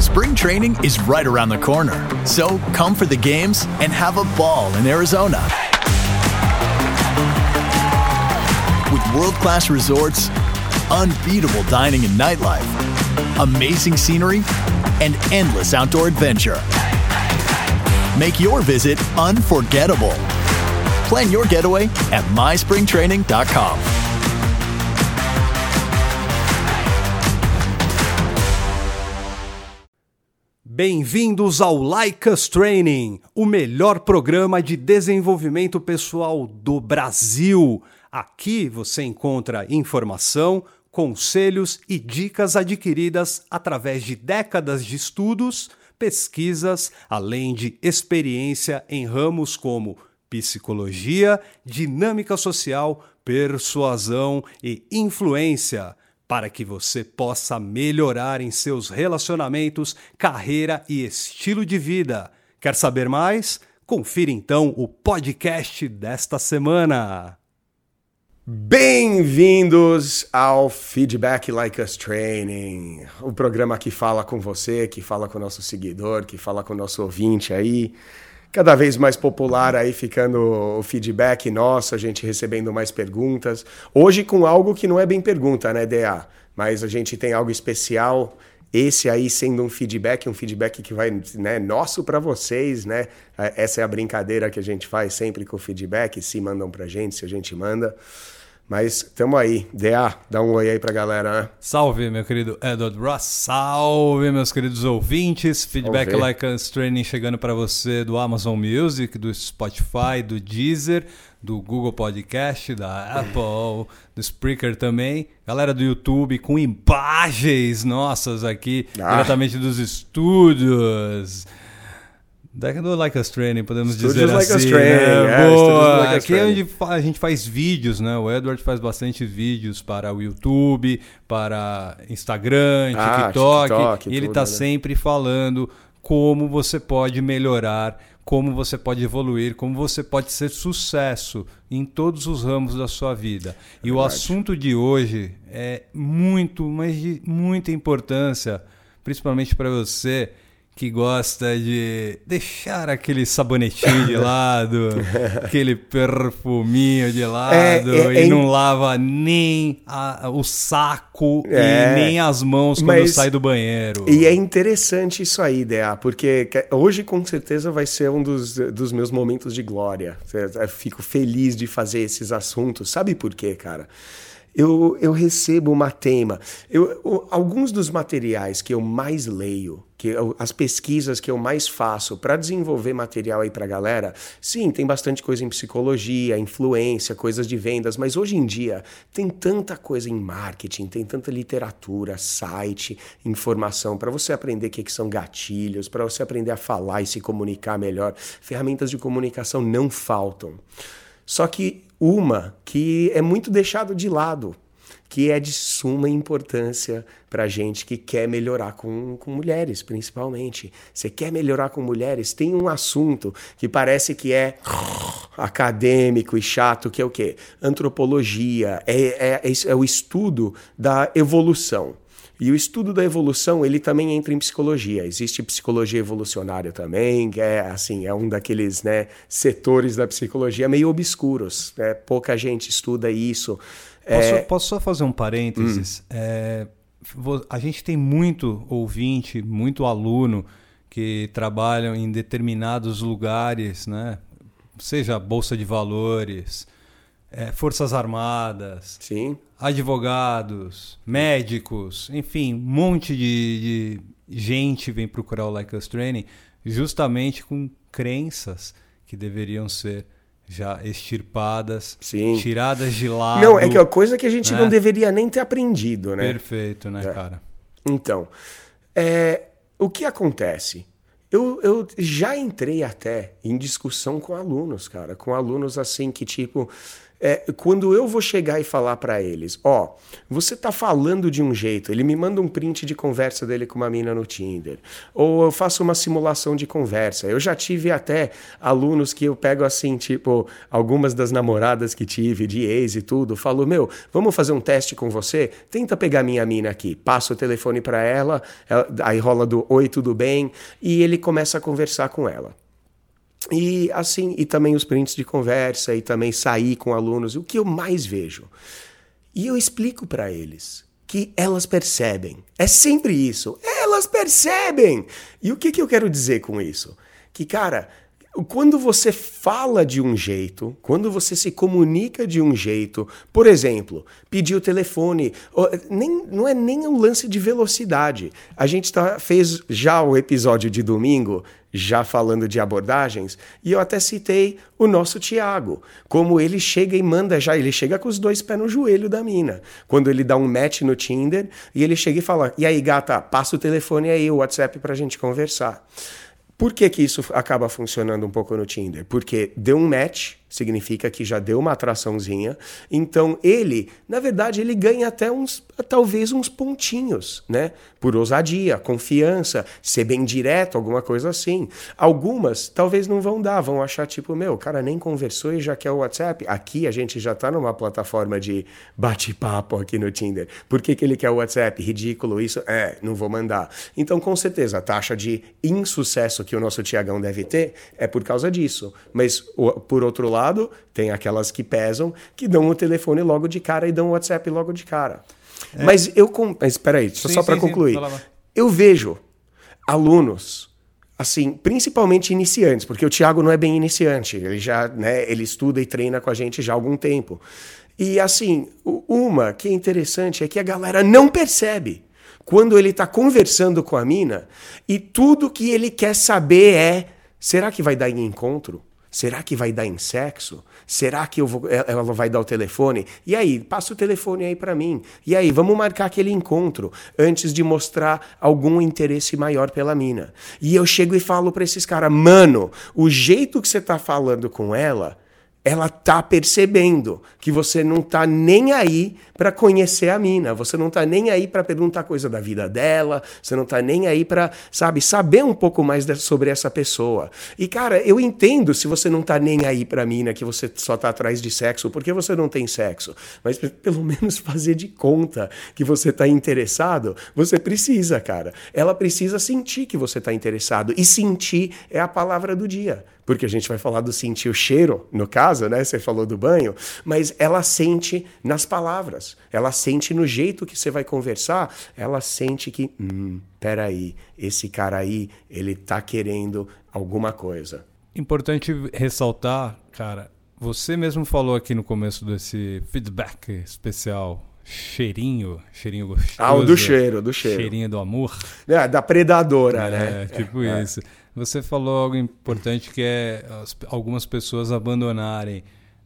Spring training is right around the corner. So come for the games and have a ball in Arizona. With world class resorts, unbeatable dining and nightlife, amazing scenery, and endless outdoor adventure. Make your visit unforgettable. Plan your getaway at myspringtraining.com. Bem-vindos ao Like Training, o melhor programa de desenvolvimento pessoal do Brasil. Aqui você encontra informação, conselhos e dicas adquiridas através de décadas de estudos, pesquisas, além de experiência em ramos como psicologia, dinâmica social, persuasão e influência para que você possa melhorar em seus relacionamentos, carreira e estilo de vida. Quer saber mais? Confira então o podcast desta semana. Bem-vindos ao Feedback Like Us Training, o programa que fala com você, que fala com o nosso seguidor, que fala com o nosso ouvinte aí cada vez mais popular aí ficando o feedback nosso, a gente recebendo mais perguntas. Hoje com algo que não é bem pergunta, né, DA? Mas a gente tem algo especial. Esse aí sendo um feedback, um feedback que vai, né, nosso para vocês, né? Essa é a brincadeira que a gente faz sempre com o feedback, se mandam pra gente, se a gente manda. Mas tamo aí. DA, dá um oi aí pra galera, né? Salve, meu querido Edward Ross. Salve, meus queridos ouvintes. Feedback Like Us Training chegando para você do Amazon Music, do Spotify, do Deezer, do Google Podcast, da Apple, do Spreaker também. Galera do YouTube com imagens nossas aqui, ah. diretamente dos estúdios. Deck do Like Us Training, podemos Studios dizer like assim. Training, né? é, Boa, like aqui é onde a gente faz vídeos, né? O Edward faz bastante vídeos para o YouTube, para Instagram, ah, TikTok, TikTok e ele está né? sempre falando como você pode melhorar, como você pode evoluir, como você pode ser sucesso em todos os ramos da sua vida. É e verdade. o assunto de hoje é muito, mas de muita importância, principalmente para você que gosta de deixar aquele sabonetinho de lado, aquele perfuminho de lado é, é, e é... não lava nem a, o saco e é. nem as mãos quando Mas, sai do banheiro. E é interessante isso aí, Dea, porque hoje com certeza vai ser um dos, dos meus momentos de glória. Eu fico feliz de fazer esses assuntos. Sabe por quê, cara? Eu, eu recebo uma tema. Eu, eu, alguns dos materiais que eu mais leio, que eu, as pesquisas que eu mais faço para desenvolver material aí para a galera, sim, tem bastante coisa em psicologia, influência, coisas de vendas, mas hoje em dia tem tanta coisa em marketing, tem tanta literatura, site, informação para você aprender o que, que são gatilhos, para você aprender a falar e se comunicar melhor. Ferramentas de comunicação não faltam. Só que uma que é muito deixado de lado, que é de suma importância para gente que quer melhorar com, com mulheres, principalmente. Você quer melhorar com mulheres? Tem um assunto que parece que é acadêmico e chato, que é o quê? Antropologia, é, é, é o estudo da evolução. E o estudo da evolução, ele também entra em psicologia. Existe psicologia evolucionária também, que é assim, é um daqueles, né, setores da psicologia meio obscuros, né? Pouca gente estuda isso. Posso, é... posso só fazer um parênteses? Hum. É, a gente tem muito ouvinte, muito aluno que trabalham em determinados lugares, né? Seja bolsa de valores, é, forças armadas, Sim. advogados, médicos, enfim, um monte de, de gente vem procurar o Like Us Training justamente com crenças que deveriam ser já extirpadas, Sim. tiradas de lado. Não, é que é coisa que a gente né? não deveria nem ter aprendido, né? Perfeito, né, é. cara? Então, é, o que acontece? Eu, eu já entrei até em discussão com alunos, cara, com alunos assim que tipo é, quando eu vou chegar e falar para eles, ó, oh, você tá falando de um jeito, ele me manda um print de conversa dele com uma mina no Tinder, ou eu faço uma simulação de conversa. Eu já tive até alunos que eu pego assim, tipo, algumas das namoradas que tive, de ex e tudo, falo, meu, vamos fazer um teste com você? Tenta pegar minha mina aqui, passa o telefone para ela, ela, aí rola do oi, tudo bem, e ele começa a conversar com ela. E assim, e também os prints de conversa e também sair com alunos, o que eu mais vejo. E eu explico para eles que elas percebem. É sempre isso. Elas percebem. E o que, que eu quero dizer com isso? Que, cara, quando você fala de um jeito, quando você se comunica de um jeito, por exemplo, pedir o telefone, nem, não é nem um lance de velocidade. A gente tá, fez já o episódio de domingo, já falando de abordagens, e eu até citei o nosso Tiago, como ele chega e manda já, ele chega com os dois pés no joelho da mina. Quando ele dá um match no Tinder, e ele chega e fala: E aí, gata, passa o telefone aí, o WhatsApp pra gente conversar. Por que, que isso acaba funcionando um pouco no Tinder? Porque deu um match, significa que já deu uma atraçãozinha. Então ele, na verdade, ele ganha até uns, talvez uns pontinhos, né? Por ousadia, confiança, ser bem direto, alguma coisa assim. Algumas talvez não vão dar, vão achar tipo, meu, o cara nem conversou e já quer o WhatsApp. Aqui a gente já tá numa plataforma de bate-papo aqui no Tinder. Por que, que ele quer o WhatsApp? Ridículo isso? É, não vou mandar. Então, com certeza, a taxa de insucesso que o nosso Tiagão deve ter é por causa disso. Mas, por outro lado, lado, tem aquelas que pesam, que dão o telefone logo de cara e dão o WhatsApp logo de cara. É. Mas eu. Mas espera aí, sim, só para concluir. Sim, eu vejo alunos assim, principalmente iniciantes, porque o Thiago não é bem iniciante, ele já, né, ele estuda e treina com a gente já há algum tempo. E assim, uma que é interessante é que a galera não percebe quando ele está conversando com a mina e tudo que ele quer saber é: será que vai dar em encontro? Será que vai dar em sexo? Será que eu vou, ela vai dar o telefone? E aí, passa o telefone aí para mim. E aí, vamos marcar aquele encontro antes de mostrar algum interesse maior pela mina. E eu chego e falo para esses caras, mano, o jeito que você tá falando com ela ela tá percebendo que você não tá nem aí para conhecer a mina, você não tá nem aí para perguntar coisa da vida dela, você não tá nem aí para, sabe, saber um pouco mais sobre essa pessoa. E cara, eu entendo se você não tá nem aí para mina, que você só tá atrás de sexo, porque você não tem sexo, mas pelo menos fazer de conta que você tá interessado, você precisa, cara. Ela precisa sentir que você tá interessado e sentir é a palavra do dia porque a gente vai falar do sentir o cheiro, no caso, né? Você falou do banho, mas ela sente nas palavras, ela sente no jeito que você vai conversar, ela sente que, hum, peraí, esse cara aí, ele tá querendo alguma coisa. Importante ressaltar, cara, você mesmo falou aqui no começo desse feedback especial cheirinho, cheirinho gostoso. Ah, o do cheiro, do cheiro. Cheirinho do amor. É, da predadora, é, né? Tipo é, isso. É. Você falou algo importante que é as, algumas pessoas abandonarem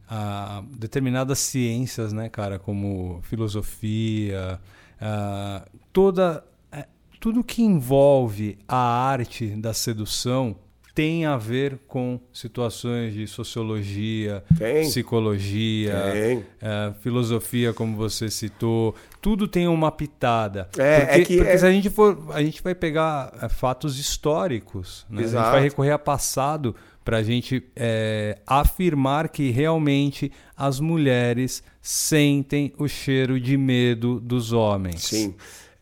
a, determinadas ciências, né, cara, como filosofia, a, toda é, tudo que envolve a arte da sedução tem a ver com situações de sociologia, tem. psicologia, tem. É, filosofia, como você citou. Tudo tem uma pitada. É, porque, é que porque é... se a gente for, a gente vai pegar é, fatos históricos, né? a gente vai recorrer a passado para a gente é, afirmar que realmente as mulheres sentem o cheiro de medo dos homens. Sim.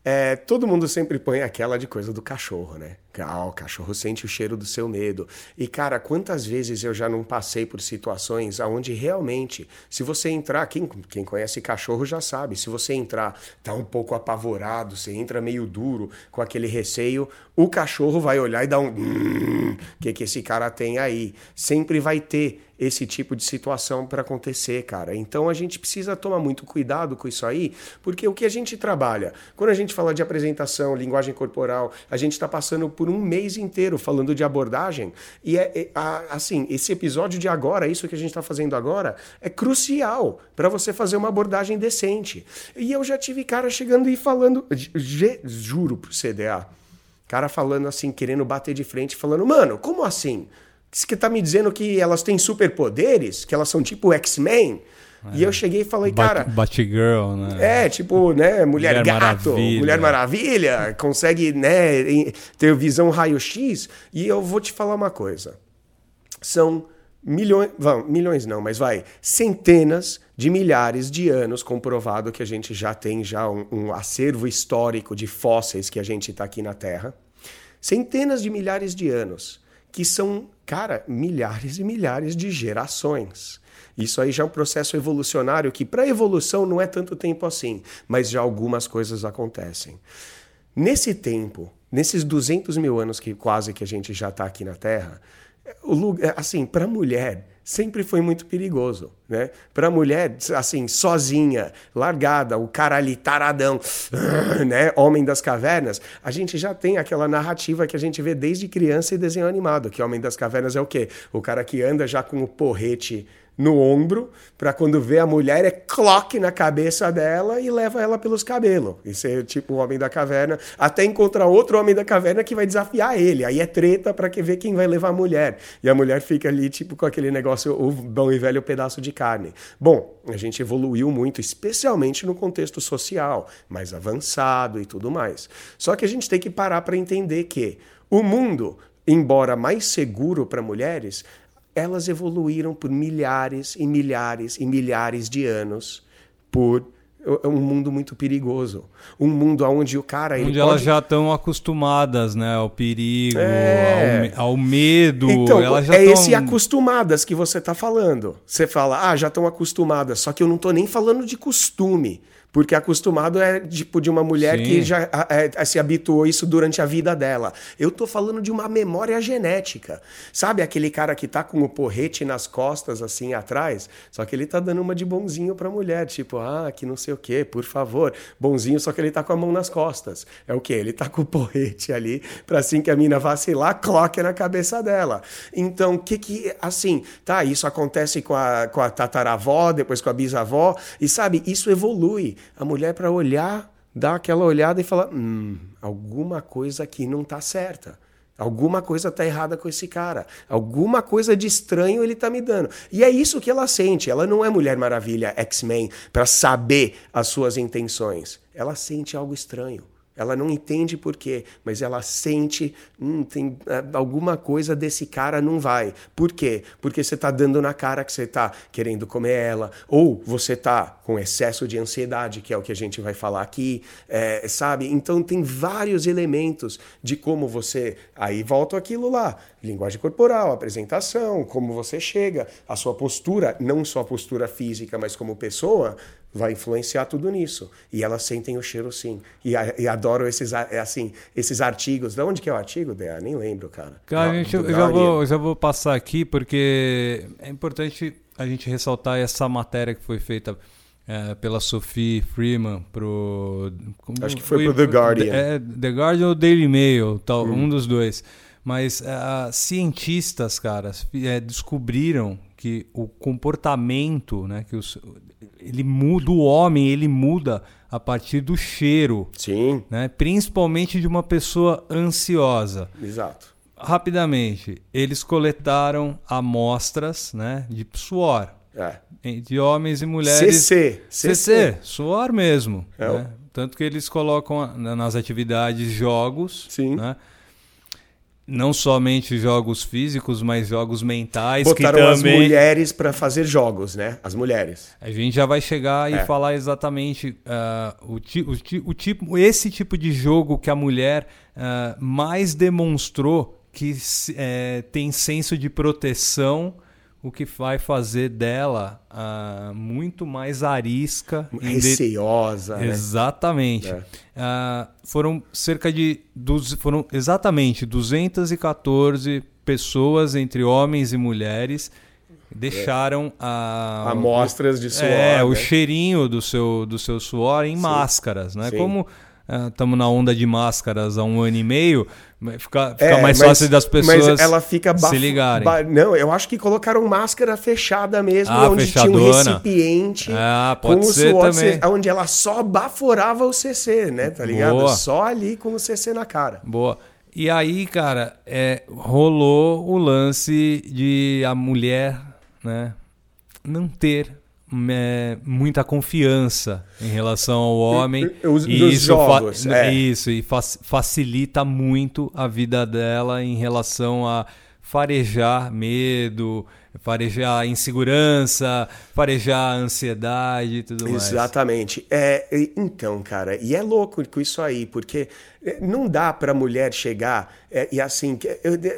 É, todo mundo sempre põe aquela de coisa do cachorro, né? Ah, o cachorro sente o cheiro do seu medo. E, cara, quantas vezes eu já não passei por situações onde realmente, se você entrar, quem, quem conhece cachorro já sabe, se você entrar, tá um pouco apavorado, você entra meio duro, com aquele receio, o cachorro vai olhar e dar um. O hum, que, que esse cara tem aí? Sempre vai ter esse tipo de situação para acontecer, cara. Então a gente precisa tomar muito cuidado com isso aí, porque o que a gente trabalha, quando a gente fala de apresentação, linguagem corporal, a gente está passando por um mês inteiro falando de abordagem e é, é assim esse episódio de agora, isso que a gente está fazendo agora, é crucial para você fazer uma abordagem decente. E eu já tive cara chegando e falando, juro pro CDA Cara falando assim, querendo bater de frente, falando, mano, como assim? Você tá me dizendo que elas têm superpoderes? Que elas são tipo X-Men? E eu cheguei e falei, Bat cara. Batgirl, né? É, tipo, né? Mulher, mulher gato, Maravilha. Mulher Maravilha, consegue, né? Ter visão raio-x. E eu vou te falar uma coisa. São milhões, vão, milhões não, mas vai, centenas de milhares de anos comprovado que a gente já tem já um, um acervo histórico de fósseis que a gente está aqui na Terra. Centenas de milhares de anos, que são, cara, milhares e milhares de gerações. Isso aí já é um processo evolucionário que para evolução não é tanto tempo assim, mas já algumas coisas acontecem. Nesse tempo, nesses 200 mil anos que quase que a gente já está aqui na Terra, o lugar, assim, para a mulher sempre foi muito perigoso, né? Para a mulher, assim, sozinha, largada, o cara ali taradão, né? Homem das cavernas, a gente já tem aquela narrativa que a gente vê desde criança e desenho animado, que Homem das Cavernas é o quê? O cara que anda já com o porrete no ombro, para quando vê a mulher é cloque na cabeça dela e leva ela pelos cabelos. Isso é tipo o homem da caverna, até encontrar outro homem da caverna que vai desafiar ele. Aí é treta para que ver quem vai levar a mulher. E a mulher fica ali tipo com aquele negócio, o bom e velho pedaço de carne. Bom, a gente evoluiu muito, especialmente no contexto social, mais avançado e tudo mais. Só que a gente tem que parar para entender que o mundo embora mais seguro para mulheres, elas evoluíram por milhares e milhares e milhares de anos por um mundo muito perigoso. Um mundo onde o cara. Onde elas já estão acostumadas né, ao perigo, é... ao, ao, medo. Então, elas já é tão... esse acostumadas que você está falando. Você fala, ah, já estão acostumadas. Só que eu não estou nem falando de costume. Porque acostumado é tipo de uma mulher Sim. que já é, é, se habituou isso durante a vida dela. Eu tô falando de uma memória genética. Sabe aquele cara que tá com o porrete nas costas assim atrás? Só que ele tá dando uma de bonzinho pra mulher, tipo, ah, que não sei o quê, por favor. Bonzinho, só que ele tá com a mão nas costas. É o quê? Ele tá com o porrete ali pra assim que a mina vacilar, cloque na cabeça dela. Então, o que que, assim, tá, isso acontece com a, com a tataravó, depois com a bisavó, e sabe, isso evolui a mulher para olhar, dar aquela olhada e falar: hum, alguma coisa aqui não está certa. Alguma coisa está errada com esse cara. Alguma coisa de estranho ele está me dando. E é isso que ela sente. Ela não é Mulher Maravilha, X-Men, para saber as suas intenções. Ela sente algo estranho. Ela não entende por quê, mas ela sente, hum, tem é, alguma coisa desse cara não vai. Por quê? Porque você está dando na cara que você está querendo comer ela, ou você está com excesso de ansiedade, que é o que a gente vai falar aqui, é, sabe? Então tem vários elementos de como você. Aí volta aquilo lá: linguagem corporal, apresentação, como você chega, a sua postura, não só a postura física, mas como pessoa, vai influenciar tudo nisso. E elas sentem o cheiro sim. E, e adoram esses, é assim, esses artigos. De onde que é o artigo, Dea? Nem lembro, cara. Cara, a gente, eu já vou, já vou passar aqui porque é importante a gente ressaltar essa matéria que foi feita é, pela Sophie Freeman pro... Acho que foi, foi pro The Guardian. É, The Guardian ou Daily Mail, tal, hum. um dos dois. Mas uh, cientistas, cara, é, descobriram que o comportamento, né, que os, ele muda, o homem ele muda a partir do cheiro. Sim. Né, principalmente de uma pessoa ansiosa. Exato. Rapidamente, eles coletaram amostras né, de suor. É. De homens e mulheres. CC. CC, CC suor mesmo. É. Né? Tanto que eles colocam nas atividades jogos. Sim. Né? Não somente jogos físicos, mas jogos mentais. Botaram que também... as mulheres para fazer jogos, né? As mulheres. A gente já vai chegar e é. falar exatamente uh, o, ti, o, ti, o, tipo, esse tipo de jogo que a mulher uh, mais demonstrou que uh, tem senso de proteção o que vai fazer dela uh, muito mais arisca. Receiosa. De... Né? Exatamente. É. Uh, foram cerca de. Foram exatamente 214 pessoas, entre homens e mulheres, deixaram a. Amostras de suor. É, né? o cheirinho do seu, do seu suor em Sim. máscaras. Né? Sim. Como estamos uh, na onda de máscaras há um ano e meio, fica, fica é, mais mas, fácil das pessoas ela fica se ligarem. Não, eu acho que colocaram máscara fechada mesmo, ah, onde fechadona. tinha um recipiente ah, pode com ser o suor, também. onde ela só baforava o CC, né? Tá ligado? Boa. Só ali com o CC na cara. Boa. E aí, cara, é, rolou o lance de a mulher né, não ter é, muita confiança em relação ao homem. Os, e isso, jogos, é. isso e fa facilita muito a vida dela em relação a farejar medo, farejar insegurança, farejar ansiedade e tudo mais. Exatamente. É, então, cara, e é louco com isso aí, porque é, não dá para mulher chegar é, e assim,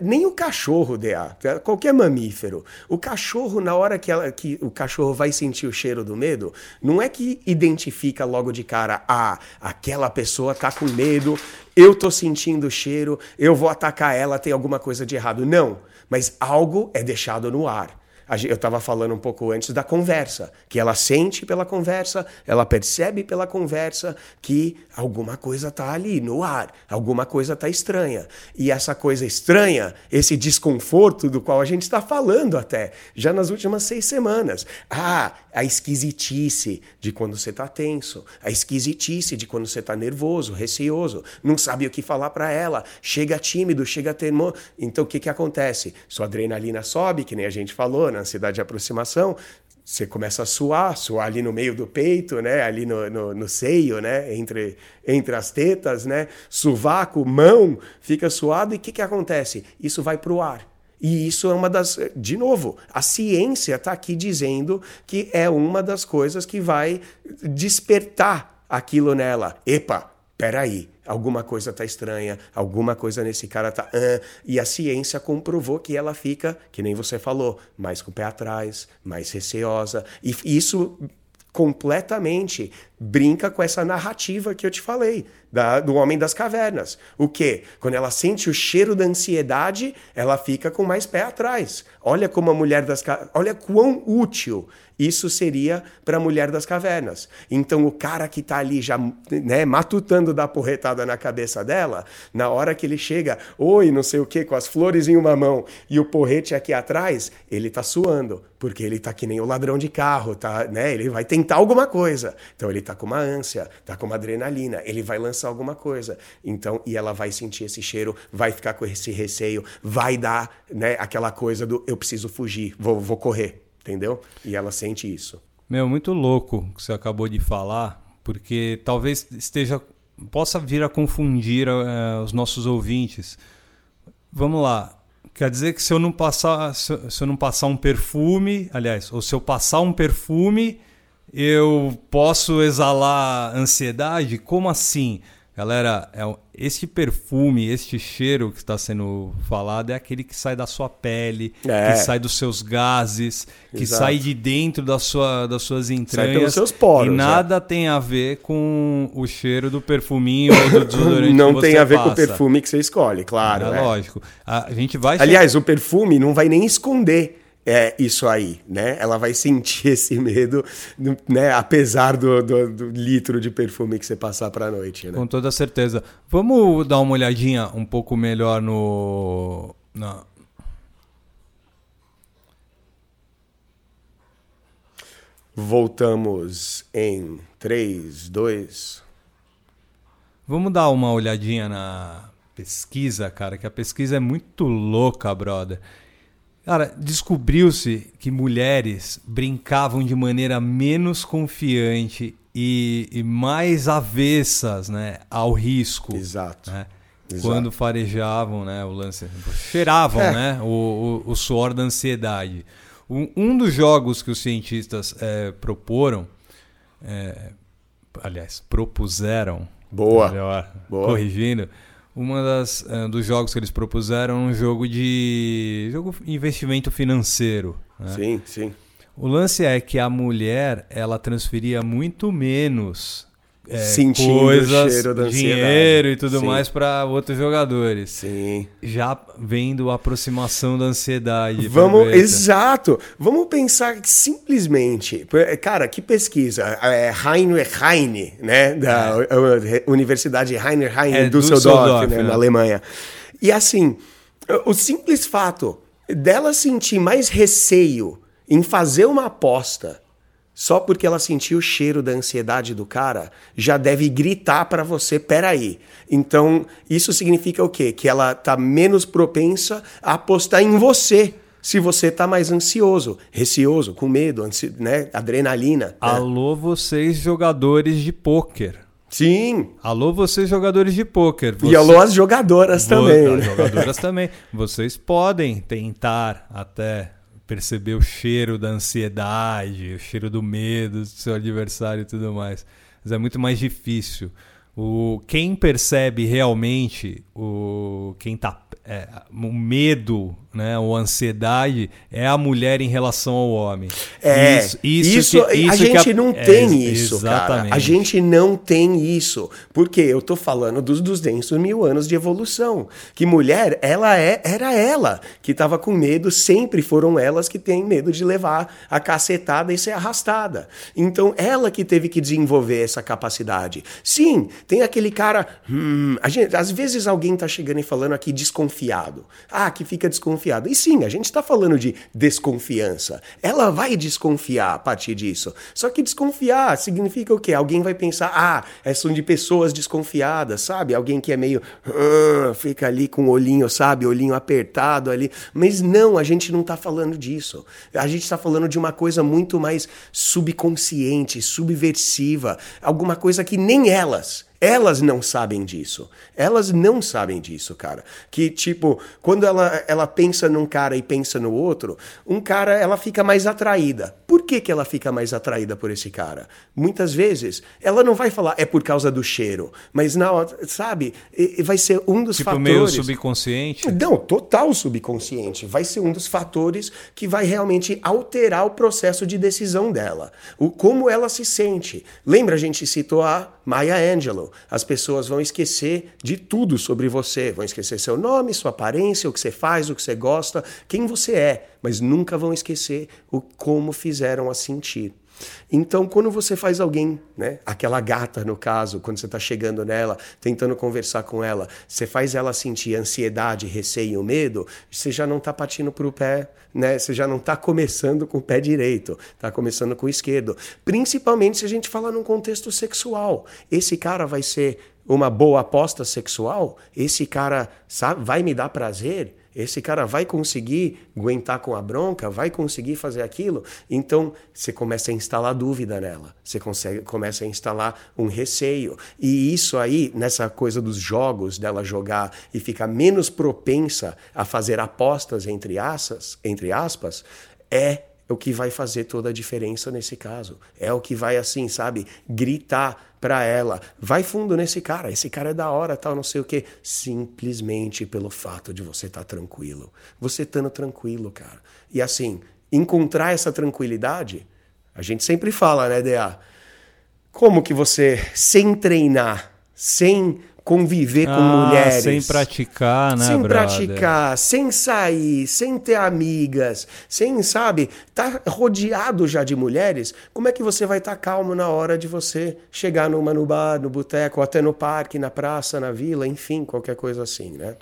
nem o cachorro, DA, tá? qualquer mamífero, o cachorro, na hora que, ela, que o cachorro vai sentir o cheiro do medo, não é que identifica logo de cara, ah, aquela pessoa tá com medo, eu tô sentindo o cheiro, eu vou atacar ela, tem alguma coisa de errado. Não mas algo é deixado no ar eu estava falando um pouco antes da conversa, que ela sente pela conversa, ela percebe pela conversa que alguma coisa está ali no ar, alguma coisa está estranha. E essa coisa estranha, esse desconforto do qual a gente está falando até, já nas últimas seis semanas. Ah, a esquisitice de quando você está tenso, a esquisitice de quando você está nervoso, receoso, não sabe o que falar para ela, chega tímido, chega termo. Então o que, que acontece? Sua adrenalina sobe, que nem a gente falou, na ansiedade de aproximação, você começa a suar, suar ali no meio do peito, né? Ali no, no, no, seio, né? Entre, entre as tetas, né? Sovaco, mão, fica suado e o que, que acontece? Isso vai para o ar. E isso é uma das. De novo, a ciência está aqui dizendo que é uma das coisas que vai despertar aquilo nela. Epa, peraí alguma coisa está estranha, alguma coisa nesse cara tá. E a ciência comprovou que ela fica, que nem você falou, mais com o pé atrás, mais receosa. E isso completamente brinca com essa narrativa que eu te falei, da, do homem das cavernas. O que? Quando ela sente o cheiro da ansiedade, ela fica com mais pé atrás. Olha como a mulher das olha quão útil isso seria para a mulher das cavernas. Então o cara que está ali já né, matutando da porretada na cabeça dela, na hora que ele chega, oi, não sei o que, com as flores em uma mão e o porrete aqui atrás, ele está suando, porque ele está que nem o ladrão de carro, tá, né? Ele vai tentar alguma coisa. Então ele está com uma ânsia, está com uma adrenalina, ele vai lançar alguma coisa. Então, e ela vai sentir esse cheiro, vai ficar com esse receio, vai dar, né, aquela coisa do eu preciso fugir, vou, vou correr entendeu? E ela sente isso. Meu, muito louco que você acabou de falar, porque talvez esteja possa vir a confundir uh, os nossos ouvintes. Vamos lá. Quer dizer que se eu não passar se eu não passar um perfume, aliás, ou se eu passar um perfume, eu posso exalar ansiedade? Como assim? Galera, é, este perfume, este cheiro que está sendo falado é aquele que sai da sua pele, é. que sai dos seus gases, que Exato. sai de dentro da sua, das suas entranhas. Sai pelos seus poros. E é. nada é. tem a ver com o cheiro do perfuminho ou do desodorante Não que você tem a ver passa. com o perfume que você escolhe, claro. É, é. lógico. A gente vai. Aliás, o perfume não vai nem esconder é isso aí, né? Ela vai sentir esse medo, né? Apesar do, do, do litro de perfume que você passar para a noite, né? Com toda certeza. Vamos dar uma olhadinha um pouco melhor no... Na... Voltamos em 3, 2... Vamos dar uma olhadinha na pesquisa, cara, que a pesquisa é muito louca, brother. Cara, descobriu-se que mulheres brincavam de maneira menos confiante e, e mais avessas né, ao risco. Exato. Né? Exato. Quando farejavam né, o lance. Cheiravam é. né, o, o, o, suor da ansiedade. Um, um, dos jogos que os cientistas é, proporam, é, aliás, propuseram. Boa. Melhor, Boa. corrigindo uma das uh, dos jogos que eles propuseram um jogo de jogo investimento financeiro. Né? Sim, sim. O lance é que a mulher ela transferia muito menos é, Sentindo coisas, cheiro da dinheiro e tudo Sim. mais para outros jogadores. Sim. Já vendo a aproximação da ansiedade. Vamos, exato. Vamos pensar que simplesmente, cara, que pesquisa, é Heinrich Heine, né, da é. Universidade Heinrich Heine é, Düsseldorf, Düsseldorf né, né? na Alemanha. E assim, o simples fato dela sentir mais receio em fazer uma aposta só porque ela sentiu o cheiro da ansiedade do cara, já deve gritar para você, peraí. Então, isso significa o quê? Que ela tá menos propensa a apostar em você. Se você tá mais ansioso, receoso, com medo, ansi né? adrenalina. Né? Alô, vocês jogadores de pôquer. Sim. Alô, vocês jogadores de pôquer. Você... E alô, as jogadoras também. As jogadoras também. Vocês podem tentar até perceber o cheiro da ansiedade, o cheiro do medo do seu adversário e tudo mais. Mas é muito mais difícil. O, quem percebe realmente o quem tá é, o medo né, ou ansiedade é a mulher em relação ao homem. É, isso, isso, isso, que, isso a gente a, não é, tem isso, exatamente. cara. A gente não tem isso. Porque eu tô falando dos 200 mil anos de evolução. Que mulher, ela é, era ela que tava com medo, sempre foram elas que têm medo de levar a cacetada e ser arrastada. Então, ela que teve que desenvolver essa capacidade. Sim, tem aquele cara. Hum, a gente, às vezes alguém tá chegando e falando aqui desconfiado. Ah, que fica desconfiado. E sim, a gente está falando de desconfiança. Ela vai desconfiar a partir disso. Só que desconfiar significa o quê? Alguém vai pensar, ah, é são de pessoas desconfiadas, sabe? Alguém que é meio. Uh, fica ali com o olhinho, sabe? Olhinho apertado ali. Mas não, a gente não está falando disso. A gente está falando de uma coisa muito mais subconsciente, subversiva. Alguma coisa que nem elas elas não sabem disso. Elas não sabem disso, cara. Que, tipo, quando ela, ela pensa num cara e pensa no outro, um cara, ela fica mais atraída. Por que, que ela fica mais atraída por esse cara? Muitas vezes, ela não vai falar é por causa do cheiro, mas hora, sabe, vai ser um dos tipo, fatores. Tipo, meio subconsciente? Não, total subconsciente. Vai ser um dos fatores que vai realmente alterar o processo de decisão dela. O como ela se sente. Lembra, a gente citou a Maya Angelou. As pessoas vão esquecer de tudo sobre você, vão esquecer seu nome, sua aparência, o que você faz, o que você gosta, quem você é, mas nunca vão esquecer o como fizeram a sentir. Então, quando você faz alguém, né, aquela gata no caso, quando você está chegando nela, tentando conversar com ela, você faz ela sentir ansiedade, receio, medo, você já não está partindo para o pé, né? Você já não está começando com o pé direito, está começando com o esquerdo. Principalmente se a gente fala num contexto sexual. Esse cara vai ser uma boa aposta sexual? Esse cara sabe, vai me dar prazer? Esse cara vai conseguir aguentar com a bronca? Vai conseguir fazer aquilo? Então você começa a instalar dúvida nela, você consegue, começa a instalar um receio. E isso aí, nessa coisa dos jogos, dela jogar e ficar menos propensa a fazer apostas entre aspas, entre aspas é o que vai fazer toda a diferença nesse caso. É o que vai, assim, sabe, gritar para ela. Vai fundo nesse cara, esse cara é da hora, tal, não sei o quê. Simplesmente pelo fato de você estar tá tranquilo. Você estando tranquilo, cara. E assim, encontrar essa tranquilidade, a gente sempre fala, né, DA? Como que você, sem treinar, sem conviver ah, com mulheres. Sem praticar, né, Sem brother? praticar, sem sair, sem ter amigas, sem, sabe, tá rodeado já de mulheres. Como é que você vai estar tá calmo na hora de você chegar numa no bar, no boteco, até no parque, na praça, na vila, enfim, qualquer coisa assim, né?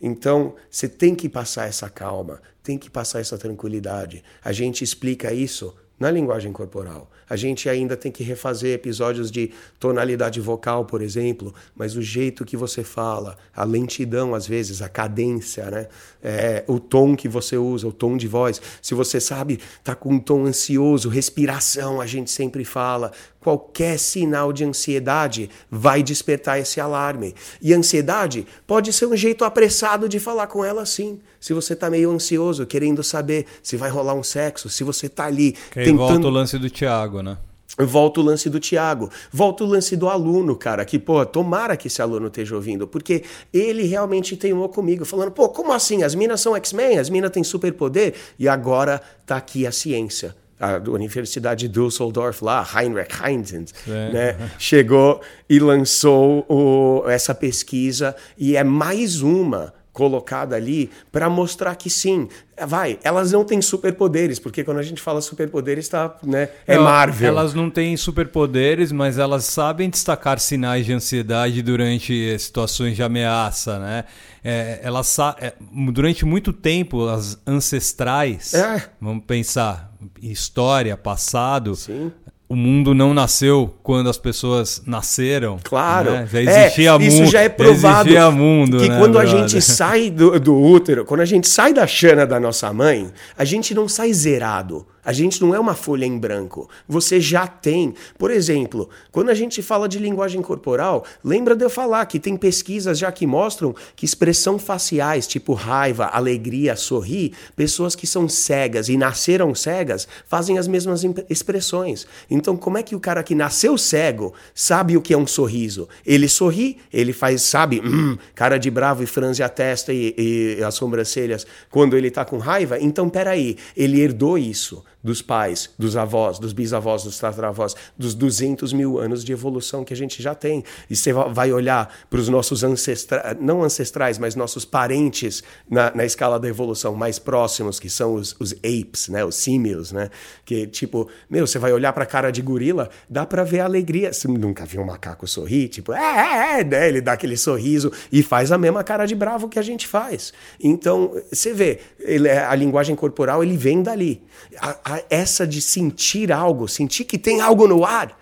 Então, você tem que passar essa calma, tem que passar essa tranquilidade. A gente explica isso na linguagem corporal. A gente ainda tem que refazer episódios de tonalidade vocal, por exemplo, mas o jeito que você fala, a lentidão às vezes, a cadência, né? É, o tom que você usa, o tom de voz. Se você sabe, tá com um tom ansioso, respiração, a gente sempre fala. Qualquer sinal de ansiedade vai despertar esse alarme. E ansiedade pode ser um jeito apressado de falar com ela sim. Se você tá meio ansioso, querendo saber se vai rolar um sexo, se você tá ali que tentando... volta o lance do Tiago, né? Volta o lance do Tiago, volta o lance do aluno, cara, que, pô, tomara que esse aluno esteja ouvindo, porque ele realmente teimou comigo, falando, pô, como assim? As minas são X-Men, as minas têm superpoder, e agora tá aqui a ciência. A Universidade de Düsseldorf lá, Heinrich Heinzens, é. né, chegou e lançou o, essa pesquisa, e é mais uma colocada ali para mostrar que sim, vai, elas não têm superpoderes, porque quando a gente fala superpoderes tá, né, é não, Marvel. Elas não têm superpoderes, mas elas sabem destacar sinais de ansiedade durante situações de ameaça, né? É, elas é, durante muito tempo as ancestrais, é. vamos pensar, história, passado, Sim o mundo não nasceu quando as pessoas nasceram. Claro. Né? Já existia é, mundo. Isso já é provado. Já mundo, que né, quando brother? a gente sai do, do útero, quando a gente sai da chana da nossa mãe, a gente não sai zerado. A gente não é uma folha em branco. Você já tem. Por exemplo, quando a gente fala de linguagem corporal, lembra de eu falar que tem pesquisas já que mostram que expressão faciais, tipo raiva, alegria, sorrir, pessoas que são cegas e nasceram cegas fazem as mesmas expressões. Então, como é que o cara que nasceu cego sabe o que é um sorriso? Ele sorri, ele faz, sabe, hum, cara de bravo e franze a testa e, e as sobrancelhas quando ele tá com raiva. Então, peraí, ele herdou isso dos pais, dos avós, dos bisavós, dos tataravós, dos 200 mil anos de evolução que a gente já tem. E você vai olhar para os nossos ancestrais, não ancestrais, mas nossos parentes na, na escala da evolução mais próximos, que são os, os apes, né, os símios, né, que tipo, meu, você vai olhar para a cara de gorila, dá para ver a alegria. Você nunca viu um macaco sorrir, tipo, é, é, é, né? ele dá aquele sorriso e faz a mesma cara de bravo que a gente faz. Então, você vê, ele, é, a linguagem corporal ele vem dali. A, a, essa de sentir algo, sentir que tem algo no ar,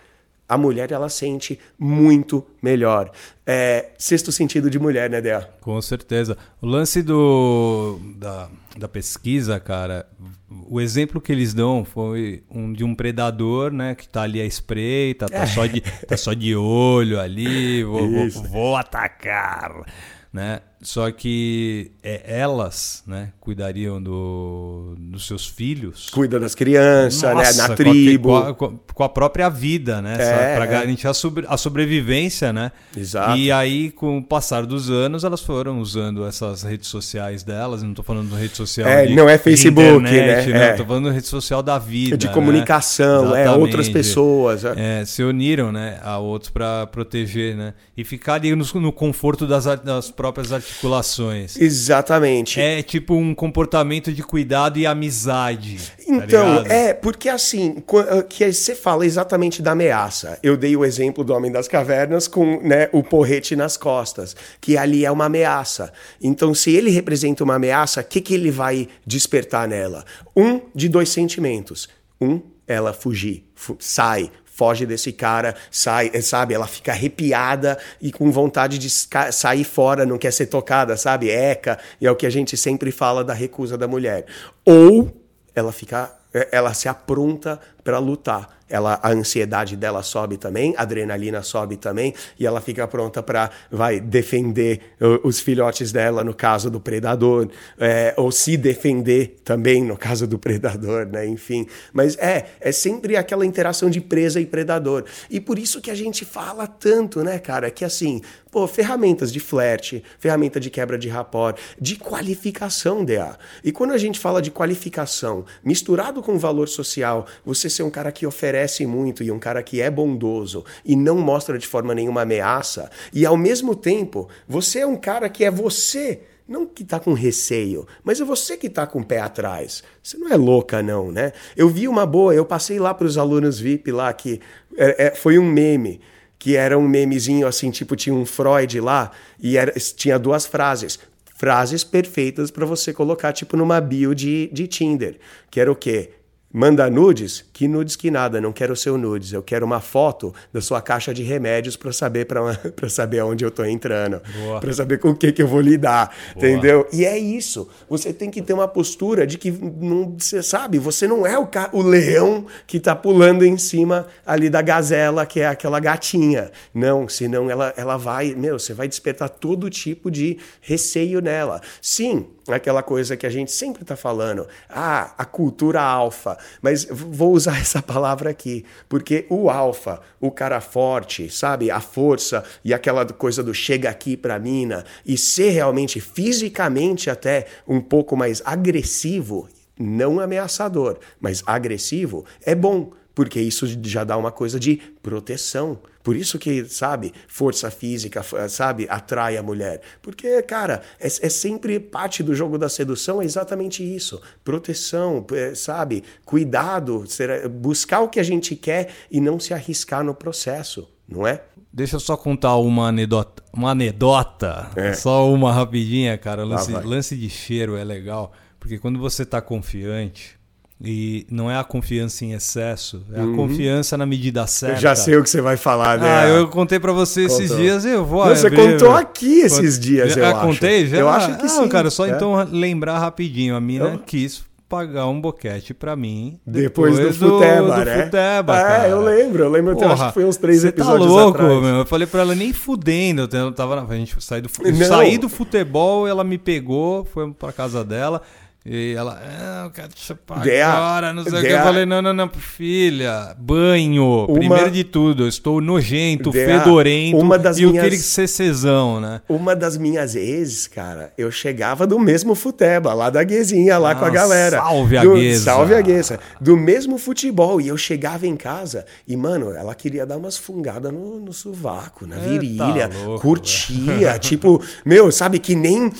a mulher ela sente muito melhor. É, sexto sentido de mulher, né, Dea? Com certeza. O lance do, da, da pesquisa, cara, o exemplo que eles dão foi um de um predador, né, que tá ali à espreita, tá, é. só, de, tá só de olho ali, vou, vou, vou atacar, né? Só que é, elas, né, cuidariam do, dos seus filhos. Cuida das crianças, Nossa, né, na tribo. Com a, com a, própria vida, né? É, para é. garantir a, sobre, a sobrevivência, né? Exato. E aí, com o passar dos anos, elas foram usando essas redes sociais delas. Não estou falando de rede social. É, de, não é Facebook, internet, né? Estou é. falando de rede social da vida. De né? comunicação, é, outras pessoas. É. é, se uniram, né, a outros para proteger, né? E ficar ali no, no conforto das, das próprias atividades articulações. Exatamente. É tipo um comportamento de cuidado e amizade. Tá então, tá é, porque assim, ah, que você fala exatamente da ameaça. Eu dei o exemplo do Homem das Cavernas com né, o porrete nas costas, que ali é uma ameaça. Então, se ele representa uma ameaça, o que, que ele vai despertar nela? Um de dois sentimentos. Um, ela fugir, sai, foge desse cara, sai, eh, sabe? Ela fica arrepiada e com vontade de sair fora, não quer ser tocada, sabe? Eca, e é o que a gente sempre fala da recusa da mulher. Ou ela fica, eh, ela se apronta para lutar ela a ansiedade dela sobe também, a adrenalina sobe também e ela fica pronta para vai defender os filhotes dela no caso do predador é, ou se defender também no caso do predador, né? Enfim, mas é é sempre aquela interação de presa e predador e por isso que a gente fala tanto, né, cara, que assim Pô, ferramentas de flerte, ferramenta de quebra de rapport, de qualificação DA. E quando a gente fala de qualificação misturado com valor social, você ser um cara que oferece muito e um cara que é bondoso e não mostra de forma nenhuma ameaça, e ao mesmo tempo você é um cara que é você não que está com receio, mas é você que está com o pé atrás. Você não é louca, não, né? Eu vi uma boa, eu passei lá para os alunos VIP lá, que é, é, foi um meme que era um memezinho assim, tipo, tinha um Freud lá e era, tinha duas frases. Frases perfeitas para você colocar, tipo, numa bio de, de Tinder. Que era o quê? Manda nudes? Que nudes que nada, não quero seu nudes. Eu quero uma foto da sua caixa de remédios para saber para saber aonde eu tô entrando, para saber com o que que eu vou lidar, Boa. entendeu? E é isso. Você tem que ter uma postura de que não, você sabe, você não é o, o leão que tá pulando em cima ali da gazela, que é aquela gatinha. Não, senão ela ela vai, meu, você vai despertar todo tipo de receio nela. Sim, aquela coisa que a gente sempre está falando, ah, a cultura alfa. Mas vou usar essa palavra aqui, porque o alfa, o cara forte, sabe, a força e aquela coisa do chega aqui para mina e ser realmente fisicamente até um pouco mais agressivo, não ameaçador, mas agressivo, é bom porque isso já dá uma coisa de proteção. Por isso que, sabe, força física, sabe, atrai a mulher. Porque, cara, é, é sempre parte do jogo da sedução, é exatamente isso. Proteção, é, sabe, cuidado, buscar o que a gente quer e não se arriscar no processo, não é? Deixa eu só contar uma anedota, uma anedota, é. só uma rapidinha, cara. Lance, lance de cheiro é legal, porque quando você está confiante, E não é a confiança em excesso, é a uhum. confiança na medida certa. Eu já sei o que você vai falar, né? Ah, eu contei para você Contou. esses dias, eu vou Não, Você contou aqui esses dias, eu ah, acho. contei já? Eu acho que ah, sim. cara, só é. então lembrar rapidinho. A mina eu... quis pagar um boquete para mim depois, depois do, do Futeba, do né? Futeba, é, cara. eu lembro, eu lembro, Porra, acho que foi uns três tá episódios tá louco, atrás. Meu. Eu falei para ela nem fudendo, eu tava na, a gente sair do saí do futebol, ela me pegou, foi para casa dela. E ela, ah, eu quero te chupar agora, não sei o que. Eu falei, não, não, não, filha, banho. Uma, Primeiro de tudo, eu estou nojento, fedorento uma das e minhas, eu queria ser cesão, né? Uma das minhas ex, cara, eu chegava do mesmo futeba, lá da Guezinha, lá ah, com a galera. Salve a do, Gueza. Salve a Gueza. Do mesmo futebol. E eu chegava em casa e, mano, ela queria dar umas fungadas no, no sovaco, na virilha, louco, curtia. tipo, meu, sabe, que nem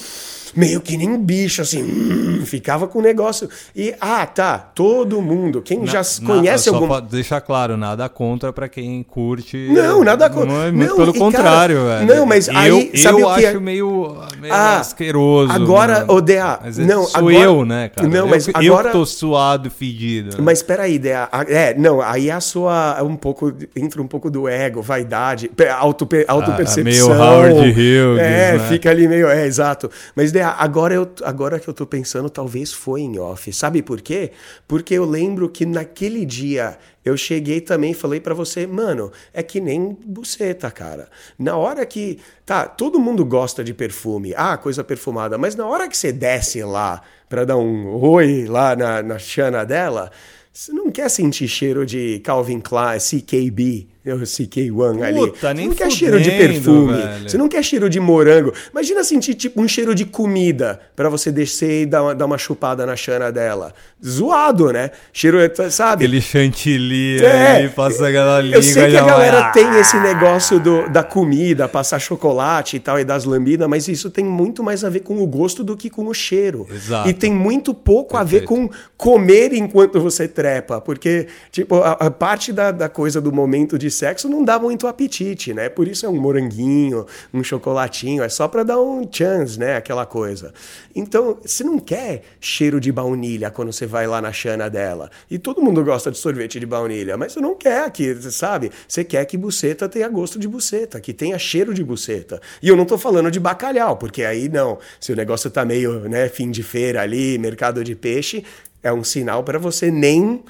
meio que nem bicho, assim, hum, ficava com o negócio. E, ah, tá, todo mundo, quem na, já conhece na, algum. Só deixar claro, nada contra para quem curte. Não, nada contra. Não, é muito pelo contrário, cara, velho. Não, mas aí. Eu, sabe eu o que acho é? meio, meio ah, asqueroso. Agora, o DA. Mas é não, sou agora, eu, né, cara? Não, mas eu, agora. Eu tô suado, fedido. Né? Mas peraí, DA. É, não, aí a sua. É um pouco. Entra um pouco do ego, vaidade, auto, auto-percepção. Ah, meio Howard Hughes. É, né? fica ali meio. É, exato. Mas DA, agora eu agora que eu tô pensando, talvez foi em off. Sabe por quê? Porque eu lembro que naquele dia eu cheguei também e falei para você, mano, é que nem buceta, cara. Na hora que. Tá, todo mundo gosta de perfume, ah, coisa perfumada, mas na hora que você desce lá pra dar um oi lá na, na chana dela, você não quer sentir cheiro de Calvin Klein, CKB, o CK1 ali. Puta, nem você não quer cheiro de perfume. Velho. Você não quer cheiro de morango. Imagina sentir tipo um cheiro de comida para você descer e dar uma, dar uma chupada na chana dela. Zoado, né? Cheiro, sabe? Aquele chantilly é, aí, passa aquela língua. Eu sei que a galera ah! tem esse negócio do, da comida, passar chocolate e tal, e das lambidas, mas isso tem muito mais a ver com o gosto do que com o cheiro. Exato. E tem muito pouco Perfeito. a ver com comer enquanto você trepa. Porque, tipo, a, a parte da, da coisa do momento de sexo não dá muito apetite, né? Por isso é um moranguinho, um chocolatinho, é só para dar um chance, né? Aquela coisa. Então, você não quer cheiro de baunilha quando você vai lá na chana dela. E todo mundo gosta de sorvete de baunilha, mas você não quer aqui, sabe? Você quer que buceta tenha gosto de buceta, que tenha cheiro de buceta. E eu não tô falando de bacalhau, porque aí não. Se o negócio tá meio, né, fim de feira ali, mercado de peixe, é um sinal para você nem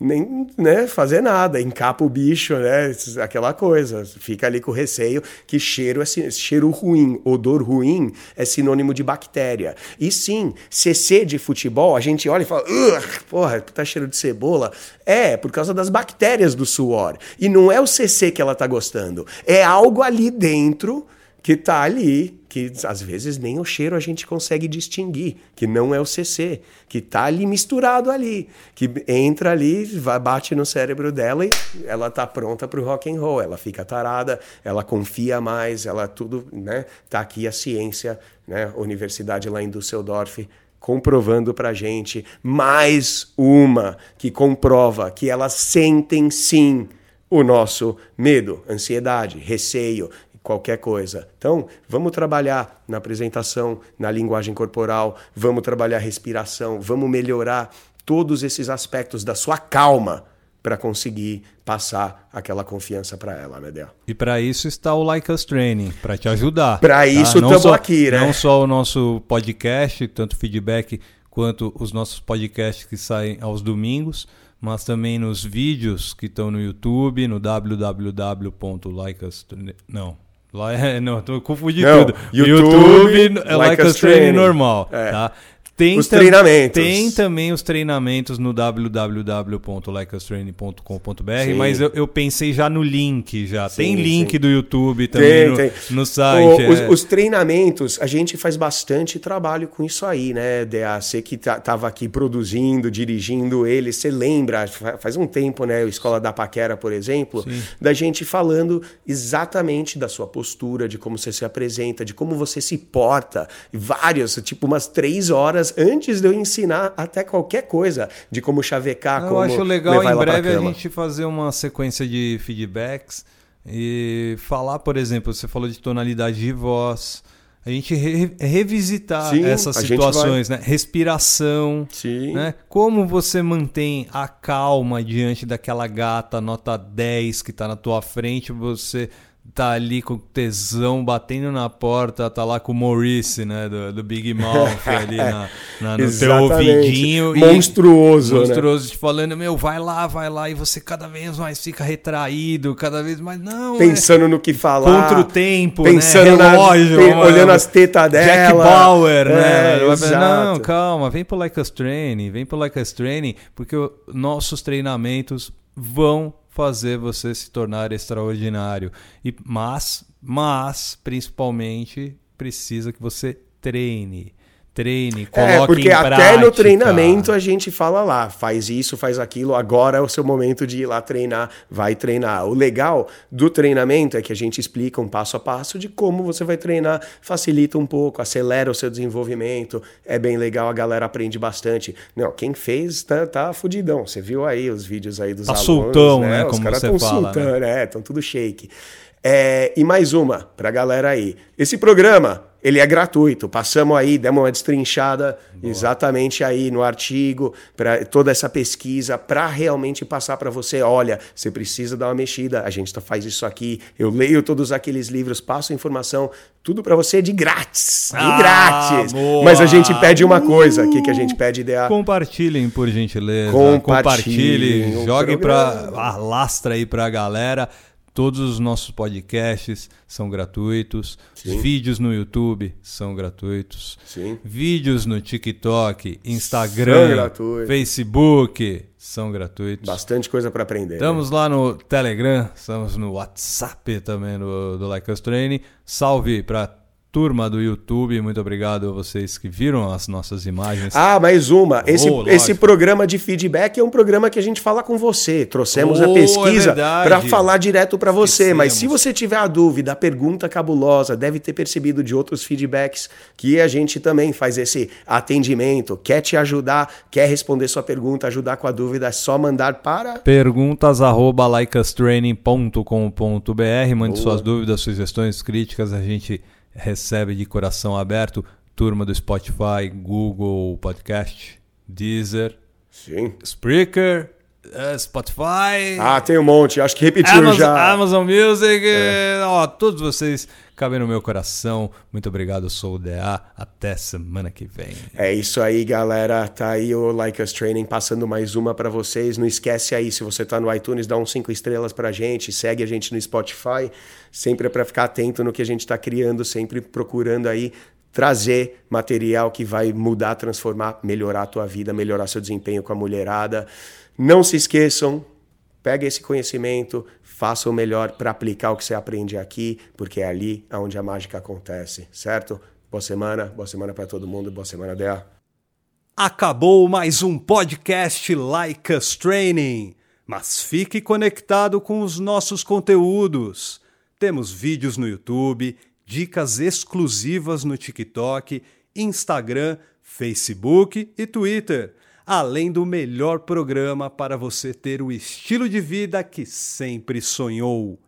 nem né, fazer nada, encapa o bicho, né, aquela coisa, fica ali com receio que cheiro é cheiro ruim, odor ruim é sinônimo de bactéria. E sim, CC de futebol, a gente olha e fala, porra, tá cheiro de cebola. É, por causa das bactérias do suor. E não é o CC que ela tá gostando, é algo ali dentro que tá ali, que às vezes nem o cheiro a gente consegue distinguir, que não é o CC, que tá ali misturado ali, que entra ali, vai, bate no cérebro dela e ela tá pronta pro rock and roll, ela fica tarada, ela confia mais, ela tudo, né? Tá aqui a ciência, né? Universidade lá em Düsseldorf comprovando pra gente mais uma que comprova que elas sentem sim o nosso medo, ansiedade, receio, qualquer coisa. Então, vamos trabalhar na apresentação, na linguagem corporal, vamos trabalhar respiração, vamos melhorar todos esses aspectos da sua calma para conseguir passar aquela confiança para ela, né, Del? E para isso está o Like Us Training, para te ajudar. Para tá? isso estamos aqui, né? Não só o nosso podcast, tanto feedback quanto os nossos podcasts que saem aos domingos, mas também nos vídeos que estão no YouTube, no www.likeus não não, tô confundindo tudo. YouTube, YouTube é like, like a training normal, é. tá? Tem os treinamentos. Tem também os treinamentos no www.likeastraining.com.br, mas eu, eu, pensei já no link já. Sim, tem link sim. do YouTube também tem, no, tem. no, site. O, os, é. os, treinamentos, a gente faz bastante trabalho com isso aí, né, DA? Você que tá, tava aqui produzindo, dirigindo ele, você lembra, faz um tempo, né, o Escola da Paquera, por exemplo, sim. da gente falando exatamente da sua postura, de como você se apresenta, de como você se porta. Vários, tipo umas três horas antes de eu ensinar até qualquer coisa de como chavecar, eu como acho legal em breve a gente fazer uma sequência de feedbacks e falar, por exemplo, você falou de tonalidade de voz. a gente re revisitar Sim, essas situações, né? Respiração, Sim. né? Como você mantém a calma diante daquela gata nota 10 que está na tua frente, você tá ali com tesão batendo na porta, tá lá com o Maurice, né, do, do Big Mouth ali na, na, no teu ouvidinho. Monstruoso, e, Monstruoso, né? te falando, meu, vai lá, vai lá, e você cada vez mais fica retraído, cada vez mais, não... É pensando é, no que falar. Contra o tempo, pensando né, relógio. Na, olhando as tetas dela. Jack Bauer, né? É, não, calma, vem pro Like Us Training, vem pro Like Us Training, porque nossos treinamentos vão fazer você se tornar extraordinário. E, mas, mas, principalmente, precisa que você treine treine, coloque é, porque até prática. no treinamento a gente fala lá, faz isso, faz aquilo, agora é o seu momento de ir lá treinar, vai treinar. O legal do treinamento é que a gente explica um passo a passo de como você vai treinar, facilita um pouco, acelera o seu desenvolvimento, é bem legal, a galera aprende bastante. Não, quem fez tá, tá fudidão, você viu aí os vídeos aí dos tá alunos, sultão, né? né? Os caras estão sultando, né? é, estão tudo shake. É, e mais uma pra galera aí. Esse programa ele é gratuito. Passamos aí, demos uma destrinchada Boa. exatamente aí no artigo, para toda essa pesquisa, para realmente passar para você: olha, você precisa dar uma mexida, a gente faz isso aqui. Eu leio todos aqueles livros, passo informação, tudo para você de grátis. De ah, grátis. Boa. Mas a gente pede uma coisa: o que, que a gente pede, ideia? Compartilhem, por gentileza. Compartilhem. Compartilhem jogue para. Alastra aí para a galera. Todos os nossos podcasts são gratuitos. Sim. Vídeos no YouTube são gratuitos. Sim. Vídeos no TikTok, Instagram, Facebook são gratuitos. Bastante coisa para aprender. Estamos né? lá no Telegram, estamos no WhatsApp também do, do Like Us Training. Salve para turma do YouTube, muito obrigado a vocês que viram as nossas imagens. Ah, mais uma. Esse, oh, esse programa de feedback é um programa que a gente fala com você. Trouxemos oh, a pesquisa é para falar direto para você. Mas se você tiver a dúvida, a pergunta cabulosa, deve ter percebido de outros feedbacks que a gente também faz esse atendimento. Quer te ajudar, quer responder sua pergunta, ajudar com a dúvida, é só mandar para perguntas arroba likeastraining.com.br. Mande Boa. suas dúvidas, sugestões, críticas, a gente recebe de coração aberto turma do Spotify, Google Podcast, Deezer, Sim. Spreaker, uh, Spotify. Ah, tem um monte, acho que repetiu Amazon, já. Amazon Music, é. ó, todos vocês cabem no meu coração. Muito obrigado, eu sou o DA. Até semana que vem. É isso aí, galera. Tá aí o Like Us Training passando mais uma para vocês. Não esquece aí, se você tá no iTunes, dá uns cinco estrelas pra gente, segue a gente no Spotify, sempre é para ficar atento no que a gente está criando, sempre procurando aí trazer material que vai mudar, transformar, melhorar a tua vida, melhorar seu desempenho com a mulherada. Não se esqueçam, pega esse conhecimento, faça o melhor para aplicar o que você aprende aqui, porque é ali onde a mágica acontece, certo? Boa semana, boa semana para todo mundo, boa semana, Dea. Acabou mais um podcast Like Us Training, mas fique conectado com os nossos conteúdos. Temos vídeos no YouTube, dicas exclusivas no TikTok, Instagram, Facebook e Twitter além do melhor programa para você ter o estilo de vida que sempre sonhou.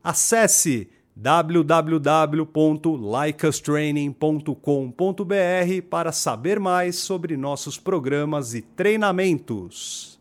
Acesse www.likeastraining.com.br para saber mais sobre nossos programas e treinamentos.